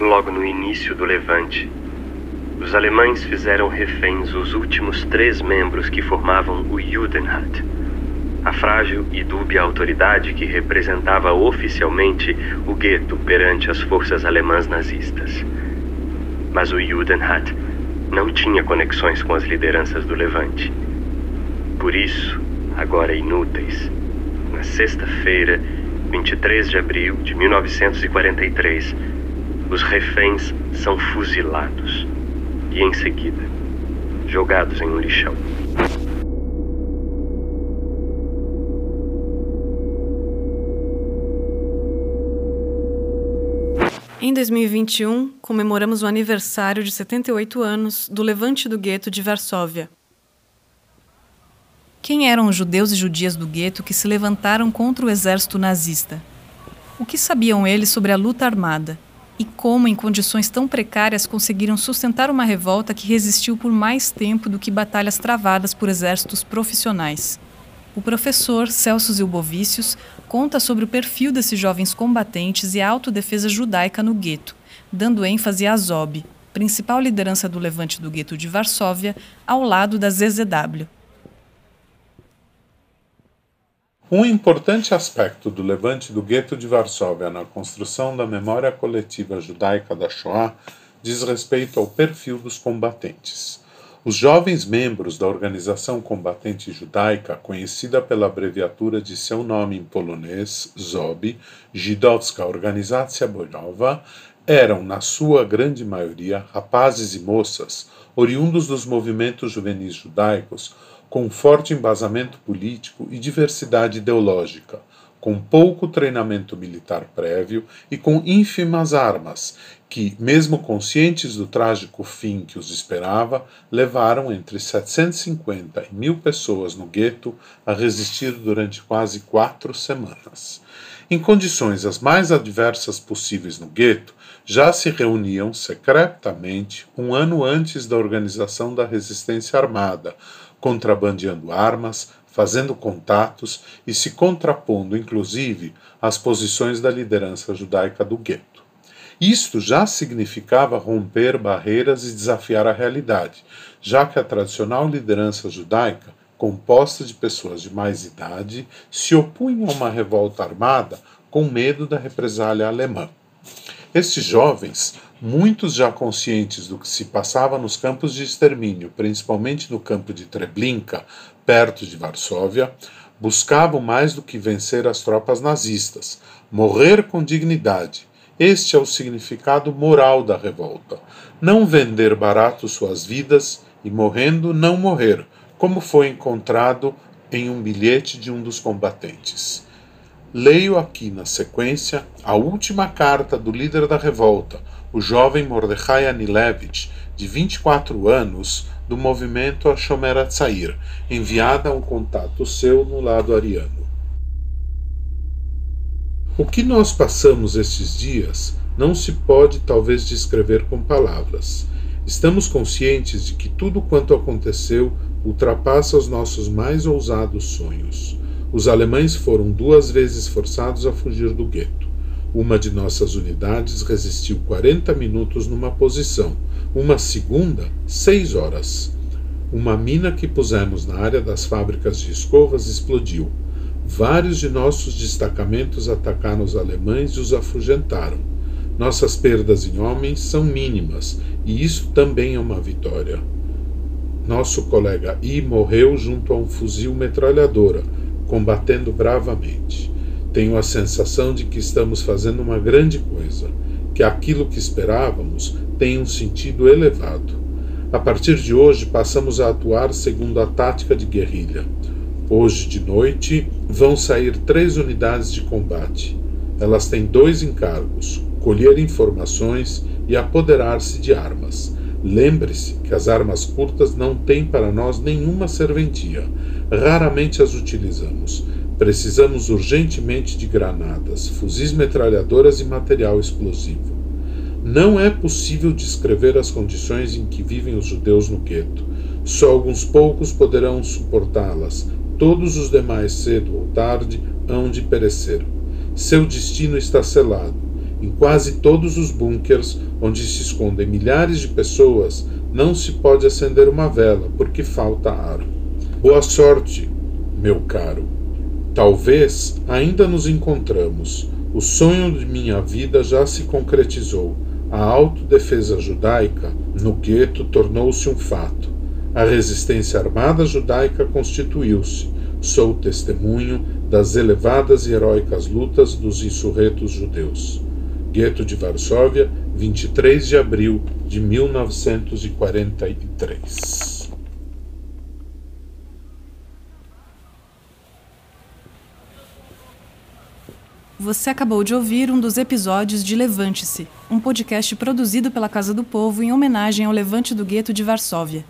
Logo no início do levante, os alemães fizeram reféns os últimos três membros que formavam o Judenrat, a frágil e dúbia autoridade que representava oficialmente o gueto perante as forças alemãs nazistas. Mas o Judenrat não tinha conexões com as lideranças do Levante. Por isso, agora inúteis, na sexta-feira, 23 de abril de 1943, os reféns são fuzilados e, em seguida, jogados em um lixão. Em 2021, comemoramos o aniversário de 78 anos do levante do gueto de Varsóvia. Quem eram os judeus e judias do gueto que se levantaram contra o exército nazista? O que sabiam eles sobre a luta armada? E como, em condições tão precárias, conseguiram sustentar uma revolta que resistiu por mais tempo do que batalhas travadas por exércitos profissionais? O professor Celso Zilbovicius conta sobre o perfil desses jovens combatentes e a autodefesa judaica no gueto, dando ênfase a Zob, principal liderança do levante do gueto de Varsóvia, ao lado da ZZW. Um importante aspecto do levante do gueto de Varsóvia na construção da memória coletiva judaica da Shoah diz respeito ao perfil dos combatentes. Os jovens membros da organização combatente judaica, conhecida pela abreviatura de seu nome em polonês, ZOB, Żydowska Organizacja Bojowa, eram, na sua grande maioria, rapazes e moças, oriundos dos movimentos juvenis judaicos, com forte embasamento político e diversidade ideológica, com pouco treinamento militar prévio e com ínfimas armas, que, mesmo conscientes do trágico fim que os esperava, levaram entre 750 e mil pessoas no gueto a resistir durante quase quatro semanas. Em condições as mais adversas possíveis no gueto, já se reuniam secretamente um ano antes da organização da resistência armada, contrabandeando armas, fazendo contatos e se contrapondo, inclusive, às posições da liderança judaica do gueto. Isto já significava romper barreiras e desafiar a realidade, já que a tradicional liderança judaica, composta de pessoas de mais idade, se opunha a uma revolta armada com medo da represália alemã. Estes jovens, muitos já conscientes do que se passava nos campos de extermínio, principalmente no campo de Treblinka, perto de Varsóvia, buscavam mais do que vencer as tropas nazistas, morrer com dignidade. Este é o significado moral da revolta. Não vender barato suas vidas e, morrendo, não morrer, como foi encontrado em um bilhete de um dos combatentes. Leio aqui na sequência a última carta do líder da revolta, o jovem Mordechai Anilevich, de 24 anos, do movimento Ashomer Atzair, enviada a um contato seu no lado ariano. O que nós passamos estes dias não se pode talvez descrever com palavras. Estamos conscientes de que tudo quanto aconteceu ultrapassa os nossos mais ousados sonhos. Os alemães foram duas vezes forçados a fugir do gueto. Uma de nossas unidades resistiu 40 minutos numa posição, uma segunda, seis horas. Uma mina que pusemos na área das fábricas de escovas explodiu. Vários de nossos destacamentos atacaram os alemães e os afugentaram. Nossas perdas em homens são mínimas, e isso também é uma vitória. Nosso colega I morreu junto a um fuzil metralhadora, combatendo bravamente. Tenho a sensação de que estamos fazendo uma grande coisa, que aquilo que esperávamos tem um sentido elevado. A partir de hoje, passamos a atuar segundo a tática de guerrilha. Hoje de noite vão sair três unidades de combate. Elas têm dois encargos: colher informações e apoderar-se de armas. Lembre-se que as armas curtas não têm para nós nenhuma serventia. Raramente as utilizamos. Precisamos urgentemente de granadas, fuzis metralhadoras e material explosivo. Não é possível descrever as condições em que vivem os judeus no gueto. Só alguns poucos poderão suportá-las. Todos os demais, cedo ou tarde, hão de perecer. Seu destino está selado. Em quase todos os bunkers onde se escondem milhares de pessoas, não se pode acender uma vela porque falta ar. Boa sorte, meu caro. Talvez ainda nos encontramos. O sonho de minha vida já se concretizou. A autodefesa judaica no gueto tornou-se um fato. A resistência armada judaica constituiu-se. Sou testemunho das elevadas e heróicas lutas dos insurretos judeus. Gueto de Varsóvia, 23 de abril de 1943. Você acabou de ouvir um dos episódios de Levante-se, um podcast produzido pela Casa do Povo em homenagem ao Levante do Gueto de Varsóvia.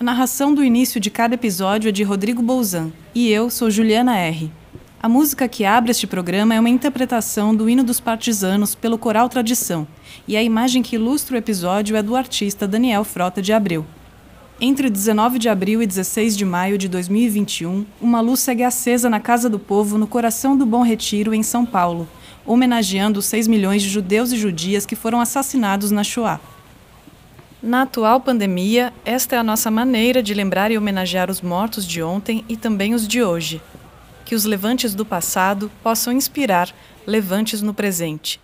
A narração do início de cada episódio é de Rodrigo Bouzan e eu sou Juliana R. A música que abre este programa é uma interpretação do Hino dos Partisanos pelo Coral Tradição, e a imagem que ilustra o episódio é do artista Daniel Frota de Abreu. Entre 19 de abril e 16 de maio de 2021, uma luz segue acesa na Casa do Povo, no coração do Bom Retiro, em São Paulo, homenageando os 6 milhões de judeus e judias que foram assassinados na Shoah. Na atual pandemia, esta é a nossa maneira de lembrar e homenagear os mortos de ontem e também os de hoje. Que os levantes do passado possam inspirar levantes no presente.